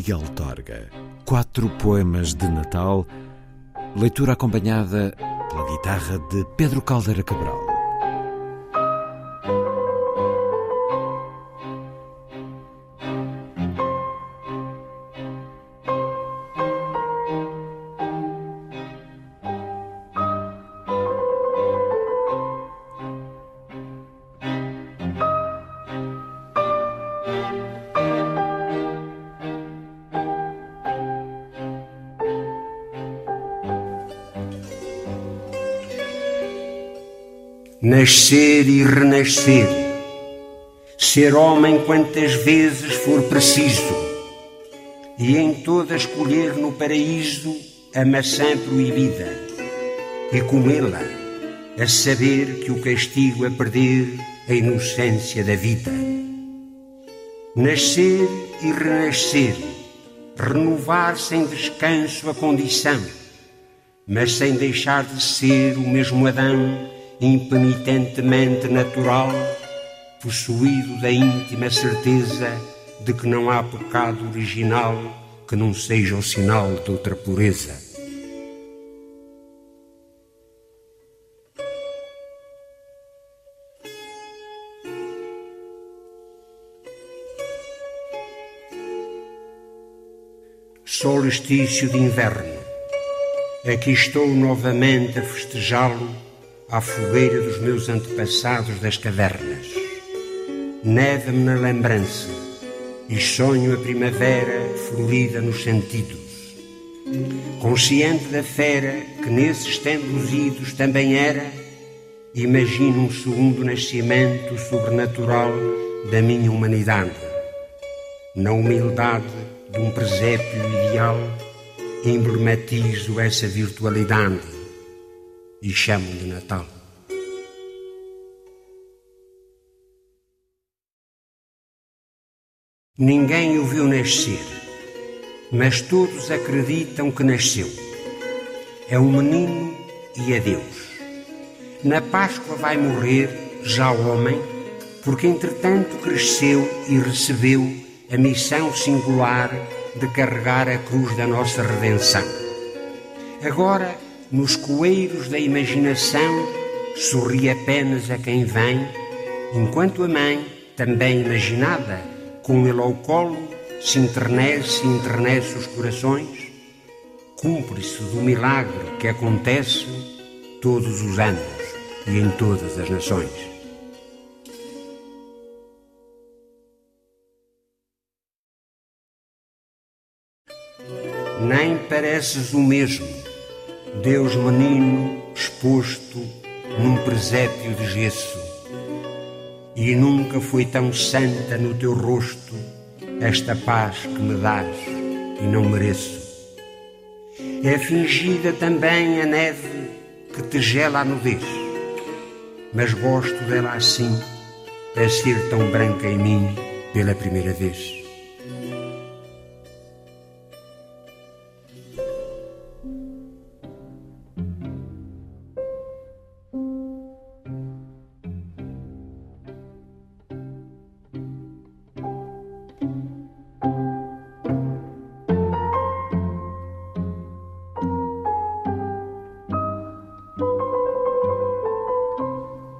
Miguel Torga. Quatro poemas de Natal, leitura acompanhada pela guitarra de Pedro Caldeira Cabral. Nascer e renascer, ser homem quantas vezes for preciso, e em todas colher no paraíso a maçã proibida, e comê-la, a saber que o castigo é perder a inocência da vida. Nascer e renascer, renovar sem descanso a condição, mas sem deixar de ser o mesmo Adão impenitentemente natural, possuído da íntima certeza de que não há pecado original que não seja o sinal de outra pureza. Solstício de inverno. Aqui estou novamente a festejá-lo à fogueira dos meus antepassados das cavernas. Neva-me na lembrança e sonho a primavera florida nos sentidos. Consciente da fera que nesses tempos idos também era, imagino um segundo nascimento sobrenatural da minha humanidade. Na humildade de um presépio ideal, emblematizo essa virtualidade e chamam de Natal. Ninguém o viu nascer, mas todos acreditam que nasceu. É um menino e é Deus. Na Páscoa vai morrer, já homem, porque entretanto cresceu e recebeu a missão singular de carregar a cruz da nossa redenção. Agora nos coeiros da imaginação sorri apenas a quem vem, enquanto a mãe, também imaginada, com ele ao colo, se enternece e enternece os corações, cúmplice do milagre que acontece todos os anos e em todas as nações. Nem pareces o mesmo Deus menino exposto num presépio de gesso, e nunca foi tão santa no teu rosto esta paz que me dás e não mereço. É fingida também a neve que te gela a nudez, mas gosto dela assim, a ser tão branca em mim pela primeira vez.